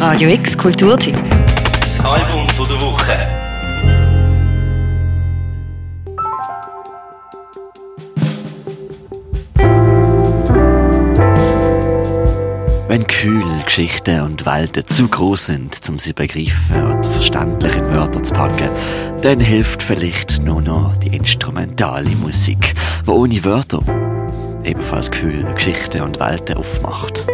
Radio X Kulturteam. Das Album von der Woche. Wenn Gefühle, Geschichten und Welten zu groß sind, um sie begreifen oder verständlich in Wörter zu packen, dann hilft vielleicht nur noch die instrumentale Musik, die ohne Wörter ebenfalls Gefühle, Geschichten und Welten aufmacht.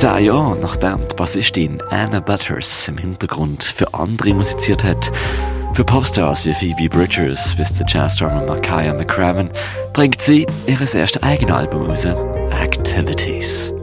Zehn Jahre nachdem die Bassistin Anna Butters im Hintergrund für andere musiziert hat, für Popstars wie Phoebe Bridgers bis zu Jazzdrummer Makaya McCraven bringt sie ihr erstes eigenes Album raus, Activities.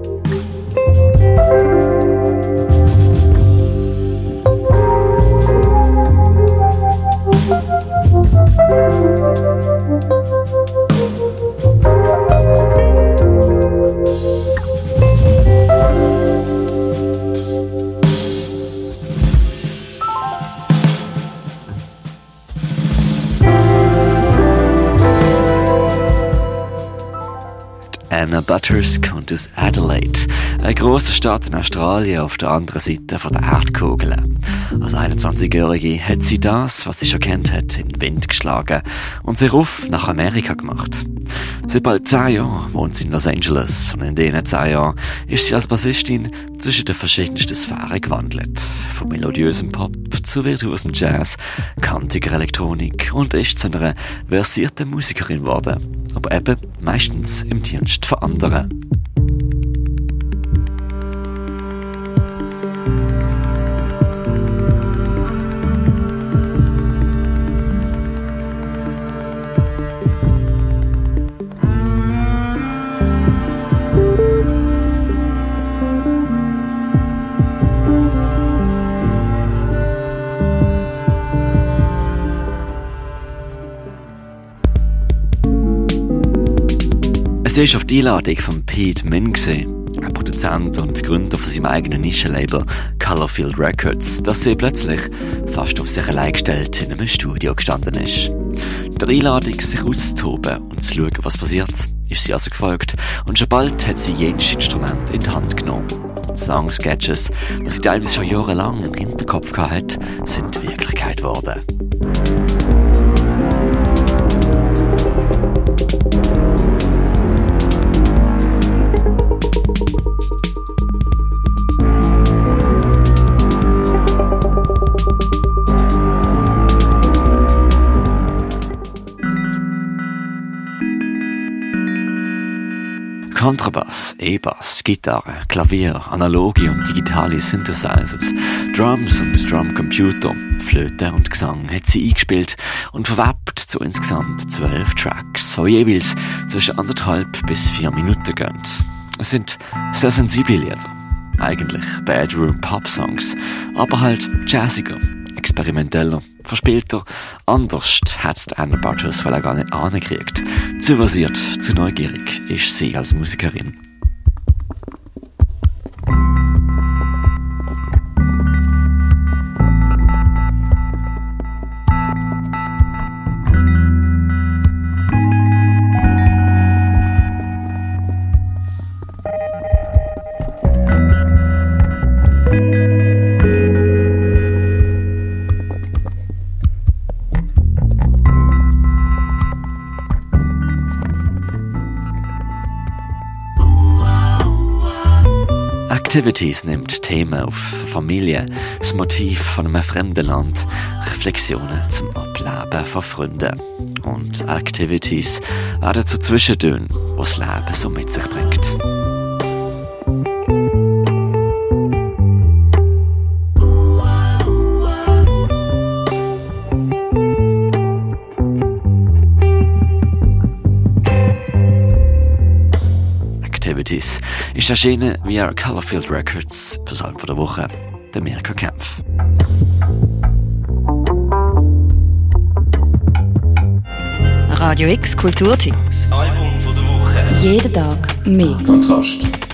Anna Butters kommt aus Adelaide, eine große Stadt in Australien auf der anderen Seite von der Erdkugel. Als 21-Jährige hat sie das, was sie schon kennt hat, in den Wind geschlagen und sich auf nach Amerika gemacht. Seit bald zehn Jahren wohnt sie in Los Angeles und in diesen zehn Jahren ist sie als Bassistin zwischen den verschiedensten Sphären gewandelt. Von melodiösem Pop zu virtuosem Jazz, kantiger Elektronik und ist zu einer versierten Musikerin geworden aber eben meistens im Dienst von anderen. Es war auf die Einladung von Pete Min, ein Produzent und Gründer von seinem eigenen Nischenlabel Colorfield Records, dass sie plötzlich fast auf sich allein gestellt in einem Studio gestanden ist. Der Einladung, sich auszutoben und zu schauen, was passiert, ist sie also gefolgt und schon bald hat sie jedes Instrument in die Hand genommen. Songsketches, die sie teilweise schon jahrelang im Hinterkopf hatte, sind Wirklichkeit geworden. Kontrabass, E-Bass, Gitarre, Klavier, analoge und digitale Synthesizers, Drums und Drumcomputer, Flöte und Gesang hat sie eingespielt und verwebt zu insgesamt zwölf Tracks, so jeweils zwischen anderthalb bis vier Minuten gehend. Es sind sehr sensible Lieder, eigentlich Bedroom Pop Songs, aber halt jazziger, experimenteller, verspielter. Anders hat Anna weil er gar nicht angekriegt. Zu versiert, zu neugierig ist sie als Musikerin. Activities nimmt Themen auf Familie, das Motiv von einem fremden Land, Reflexionen zum Ableben von Freunden. Und Activities werden zu Zwischentönen, die das Leben so mit sich bringt. Activities ist erschienen via Colorfield Records für das Album der Woche, der Mirka Kempf. Radio X Kulturteam. Das Album von der Woche. Jeden Tag mehr. Kontrast.